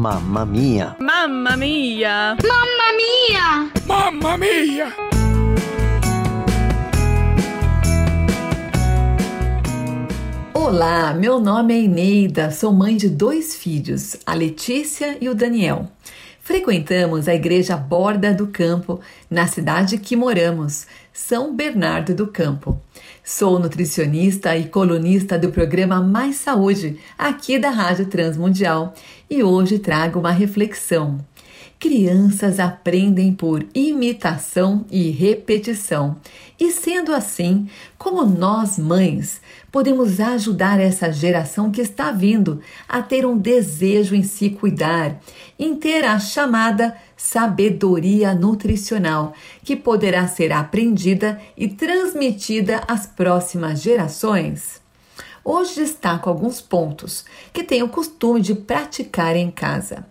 Mamma mia! Mamma mia! Mamma mia! Mamma mia! Olá, meu nome é Ineida, sou mãe de dois filhos, a Letícia e o Daniel. Frequentamos a igreja Borda do Campo, na cidade que moramos, São Bernardo do Campo. Sou nutricionista e colunista do programa Mais Saúde, aqui da Rádio Transmundial, e hoje trago uma reflexão. Crianças aprendem por imitação e repetição. E sendo assim, como nós, mães, podemos ajudar essa geração que está vindo a ter um desejo em se cuidar, em ter a chamada sabedoria nutricional, que poderá ser aprendida e transmitida às próximas gerações? Hoje destaco alguns pontos que tenho o costume de praticar em casa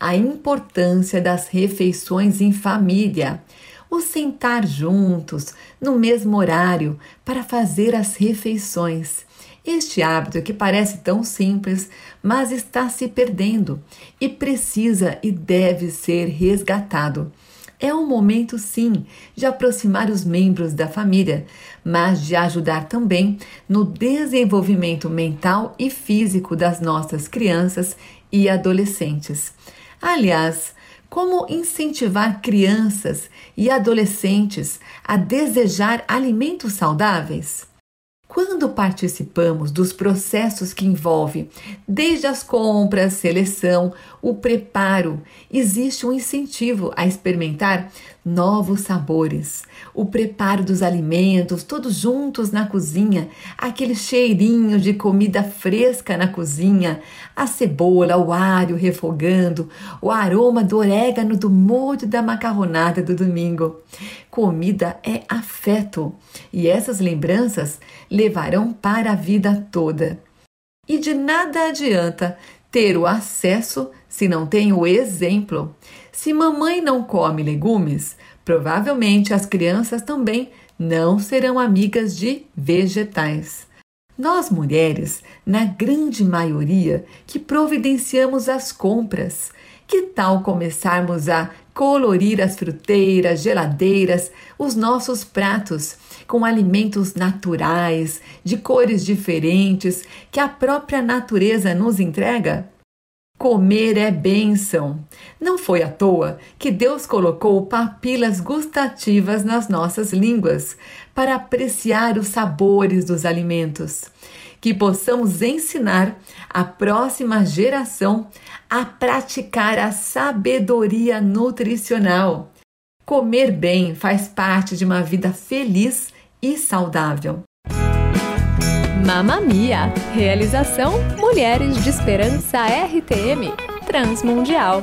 a importância das refeições em família, o sentar juntos no mesmo horário para fazer as refeições. Este hábito que parece tão simples, mas está se perdendo e precisa e deve ser resgatado. É um momento, sim, de aproximar os membros da família, mas de ajudar também no desenvolvimento mental e físico das nossas crianças e adolescentes. Aliás, como incentivar crianças e adolescentes a desejar alimentos saudáveis? Quando participamos dos processos que envolvem desde as compras, seleção, o preparo, existe um incentivo a experimentar novos sabores, o preparo dos alimentos, todos juntos na cozinha, aquele cheirinho de comida fresca na cozinha, a cebola, o alho refogando, o aroma do orégano do molho da macarronada do domingo. Comida é afeto e essas lembranças levarão para a vida toda. E de nada adianta ter o acesso se não tem o exemplo. Se mamãe não come legumes, provavelmente as crianças também não serão amigas de vegetais. Nós mulheres, na grande maioria, que providenciamos as compras, que tal começarmos a colorir as fruteiras, geladeiras, os nossos pratos com alimentos naturais, de cores diferentes que a própria natureza nos entrega? Comer é bênção. Não foi à toa que Deus colocou papilas gustativas nas nossas línguas para apreciar os sabores dos alimentos. Que possamos ensinar a próxima geração a praticar a sabedoria nutricional. Comer bem faz parte de uma vida feliz e saudável. Mamma Mia. Realização Mulheres de Esperança RTM Transmundial.